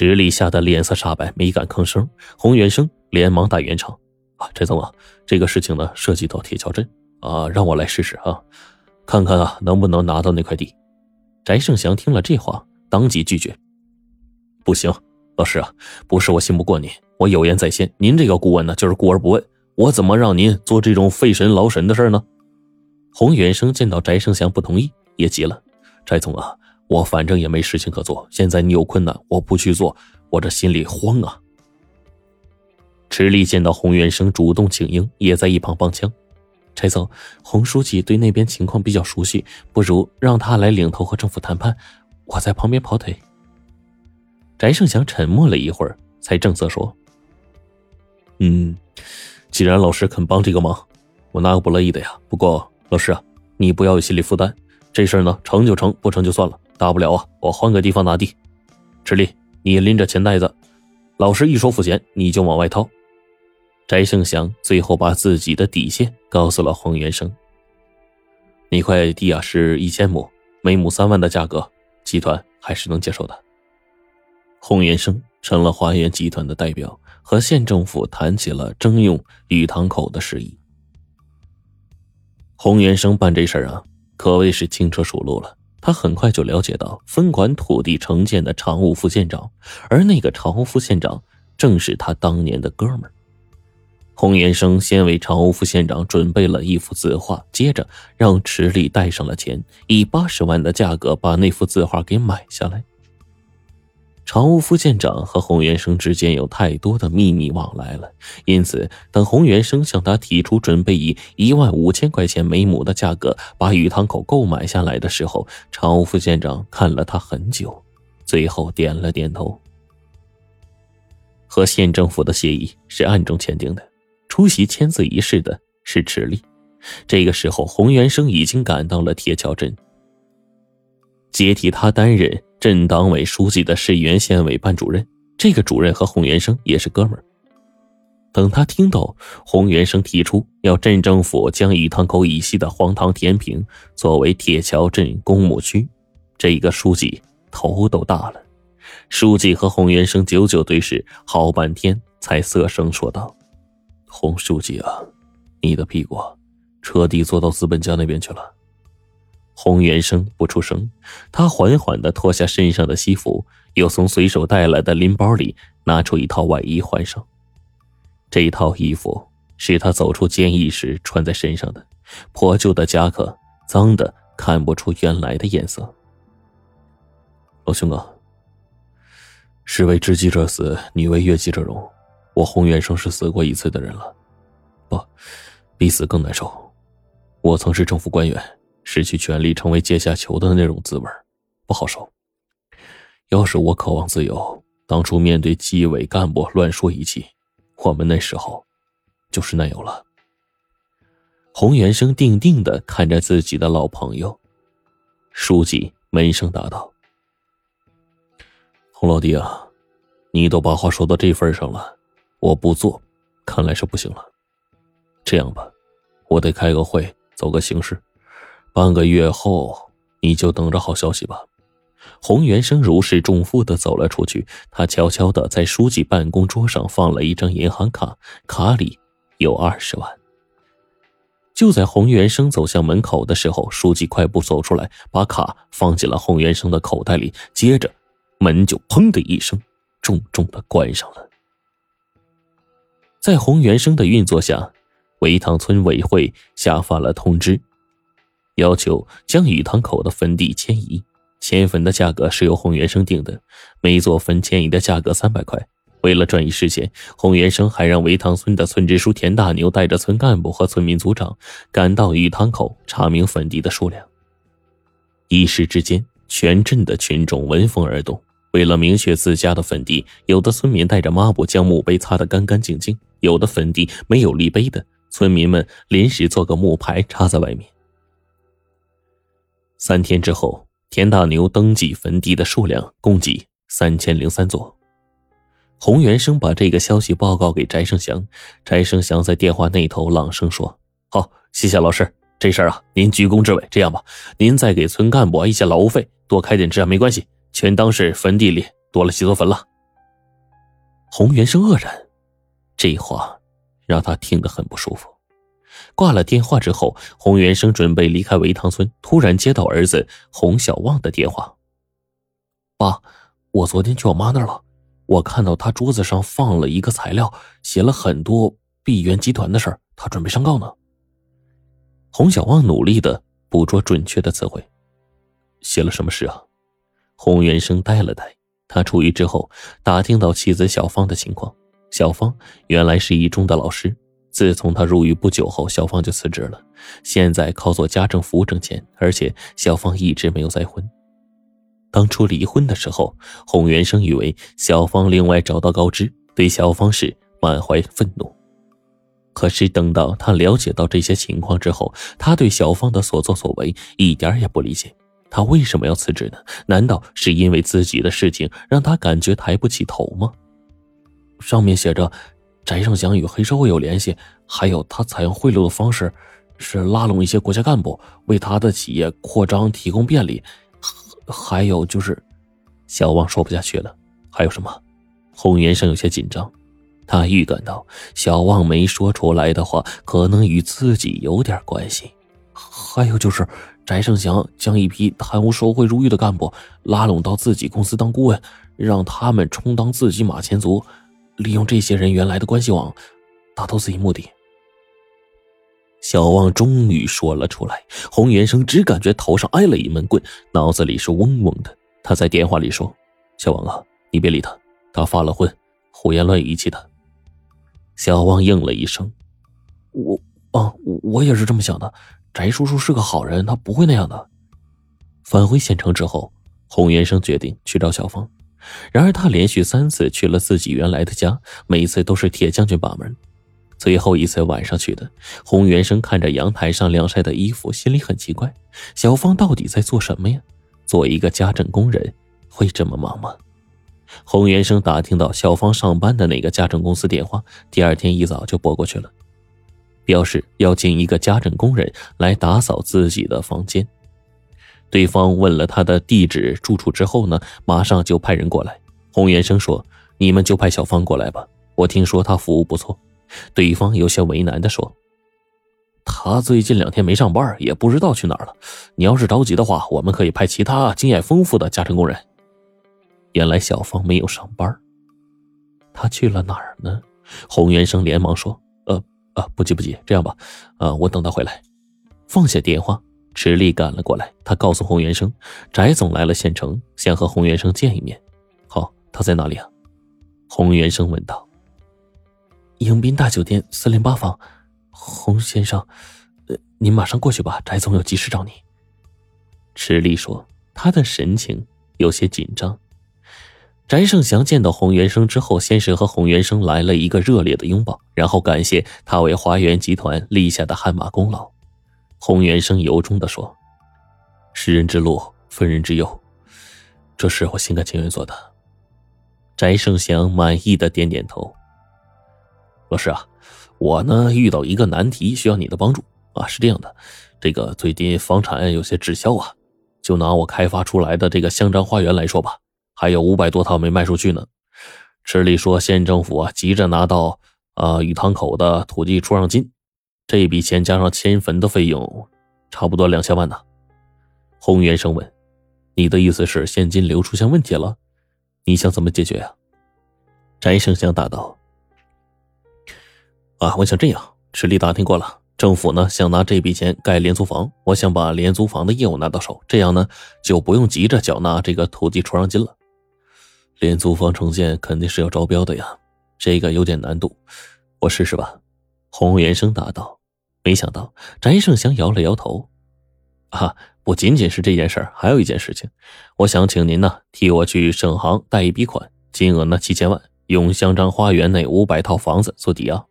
池里吓得脸色煞白，没敢吭声。洪元生连忙打圆场：“啊，翟总啊，这个事情呢，涉及到铁桥镇啊，让我来试试啊，看看啊，能不能拿到那块地。”翟胜祥听了这话，当即拒绝：“不行，老师啊，不是我信不过您，我有言在先，您这个顾问呢，就是顾而不问，我怎么让您做这种费神劳神的事呢？”洪元生见到翟胜祥不同意，也急了：“翟总啊，我反正也没事情可做，现在你有困难，我不去做，我这心里慌啊。”池里见到洪元生主动请缨，也在一旁帮腔：“翟总，洪书记对那边情况比较熟悉，不如让他来领头和政府谈判，我在旁边跑腿。”翟胜祥沉默了一会儿，才正色说：“嗯，既然老师肯帮这个忙，我哪有不乐意的呀？不过……”老师啊，你不要有心理负担，这事儿呢成就成，不成就算了，大不了啊，我换个地方拿地。池力，你拎着钱袋子，老师一说付钱，你就往外掏。翟胜祥最后把自己的底线告诉了洪元生。那块地啊是一千亩，每亩三万的价格，集团还是能接受的。洪元生成了华源集团的代表，和县政府谈起了征用雨塘口的事宜。洪元生办这事儿啊，可谓是轻车熟路了。他很快就了解到分管土地城建的常务副县长，而那个常务副县长正是他当年的哥们儿。洪延生先为常务副县长准备了一幅字画，接着让池里带上了钱，以八十万的价格把那幅字画给买下来。常务副县长和洪元生之间有太多的秘密往来了，因此，等洪元生向他提出准备以一万五千块钱每亩的价格把鱼塘口购买下来的时候，常务副县长看了他很久，最后点了点头。和县政府的协议是暗中签订的，出席签字仪式的是池力。这个时候，洪元生已经赶到了铁桥镇，接替他担任。镇党委书记的是原县委办主任，这个主任和洪元生也是哥们儿。等他听到洪元生提出要镇政府将雨塘口以西的荒塘填平，作为铁桥镇公墓区，这一个书记头都大了。书记和洪元生久久对视，好半天才涩声说道：“洪书记啊，你的屁股彻底坐到资本家那边去了。”洪元生不出声，他缓缓的脱下身上的西服，又从随手带来的拎包里拿出一套外衣换上。这一套衣服是他走出监狱时穿在身上的，破旧的夹克，脏的看不出原来的颜色。老兄啊，士为知己者死，女为悦己者容。我洪元生是死过一次的人了，不，比死更难受。我曾是政府官员。失去权力，成为阶下囚的那种滋味，不好受。要是我渴望自由，当初面对纪委干部乱说一气，我们那时候就是那样了。洪元生定定的看着自己的老朋友，书记闷声答道：“洪老弟啊，你都把话说到这份上了，我不做，看来是不行了。这样吧，我得开个会，走个形式。”半个月后，你就等着好消息吧。洪元生如释重负的走了出去。他悄悄的在书记办公桌上放了一张银行卡，卡里有二十万。就在洪元生走向门口的时候，书记快步走出来，把卡放进了洪元生的口袋里。接着，门就砰的一声，重重的关上了。在洪元生的运作下，维塘村委会下发了通知。要求将雨塘口的坟地迁移，迁坟的价格是由洪元生定的，每座坟迁移的价格三百块。为了转移视线，洪元生还让围塘村的村支书田大牛带着村干部和村民组长赶到雨塘口查明坟地的数量。一时之间，全镇的群众闻风而动。为了明确自家的坟地，有的村民带着抹布将墓碑擦得干干净净；有的坟地没有立碑的，村民们临时做个木牌插在外面。三天之后，田大牛登记坟地的数量共计三千零三座。洪元生把这个消息报告给翟胜祥，翟胜祥在电话那头朗声说：“好，谢谢老师，这事儿啊，您居功至伟。这样吧，您再给村干部一些劳务费，多开点支啊，没关系，全当是坟地里多了几座坟了。”洪元生愕然，这话让他听得很不舒服。挂了电话之后，洪元生准备离开维塘村，突然接到儿子洪小旺的电话：“爸，我昨天去我妈那儿了，我看到她桌子上放了一个材料，写了很多碧源集团的事儿，他准备上告呢。”洪小旺努力的捕捉准确的词汇：“写了什么事啊？”洪元生呆了呆，他出狱之后打听到妻子小芳的情况，小芳原来是一中的老师。自从他入狱不久后，小芳就辞职了，现在靠做家政服务挣钱。而且小芳一直没有再婚。当初离婚的时候，洪元生以为小芳另外找到高枝，对小芳是满怀愤怒。可是等到他了解到这些情况之后，他对小芳的所作所为一点也不理解。他为什么要辞职呢？难道是因为自己的事情让他感觉抬不起头吗？上面写着。翟胜祥与黑社会有联系，还有他采用贿赂的方式，是拉拢一些国家干部，为他的企业扩张提供便利。还有就是，小王说不下去了。还有什么？洪元生有些紧张，他预感到小旺没说出来的话，可能与自己有点关系。还有就是，翟胜祥将一批贪污受贿入狱的干部拉拢到自己公司当顾问，让他们充当自己马前卒。利用这些人原来的关系网，达到自己目的。小旺终于说了出来，洪元生只感觉头上挨了一闷棍，脑子里是嗡嗡的。他在电话里说：“小王啊，你别理他，他发了昏，胡言乱语气的。”小旺应了一声：“我啊，我也是这么想的。翟叔叔是个好人，他不会那样的。”返回县城之后，洪元生决定去找小芳。然而，他连续三次去了自己原来的家，每次都是铁将军把门。最后一次晚上去的，洪元生看着阳台上晾晒的衣服，心里很奇怪：小芳到底在做什么呀？做一个家政工人会这么忙吗？洪元生打听到小芳上班的那个家政公司电话，第二天一早就拨过去了，表示要请一个家政工人来打扫自己的房间。对方问了他的地址住处之后呢，马上就派人过来。洪元生说：“你们就派小芳过来吧，我听说她服务不错。”对方有些为难的说：“他最近两天没上班，也不知道去哪儿了。你要是着急的话，我们可以派其他经验丰富的家政工人。”原来小芳没有上班，他去了哪儿呢？洪元生连忙说：“呃呃，不急不急，这样吧，呃，我等他回来。”放下电话。池力赶了过来，他告诉洪元生，翟总来了县城，想和洪元生见一面。好，他在哪里啊？洪元生问道。迎宾大酒店四零八房，洪先生，呃，您马上过去吧，翟总有急事找你。池力说，他的神情有些紧张。翟胜祥见到洪元生之后，先是和洪元生来了一个热烈的拥抱，然后感谢他为华源集团立下的汗马功劳。洪元生由衷的说：“识人之路，分人之忧，这是我心甘情愿做的。”翟胜祥满意的点点头。老师啊，我呢遇到一个难题，需要你的帮助啊。是这样的，这个最近房产有些滞销啊，就拿我开发出来的这个香樟花园来说吧，还有五百多套没卖出去呢。池里说，县政府啊急着拿到啊雨塘口的土地出让金。这笔钱加上迁坟的费用，差不多两千万呢。洪元生问：“你的意思是现金流出现问题了？你想怎么解决啊？”翟胜祥答道：“啊，我想这样，池里打听过了，政府呢想拿这笔钱盖廉租房，我想把廉租房的业务拿到手，这样呢就不用急着缴纳这个土地出让金了。廉租房重建肯定是要招标的呀，这个有点难度，我试试吧。”洪元生答道。没想到翟胜祥摇了摇头，啊，不仅仅是这件事还有一件事情，我想请您呢替我去省行贷一笔款，金额呢七千万，用香樟花园内五百套房子做抵押。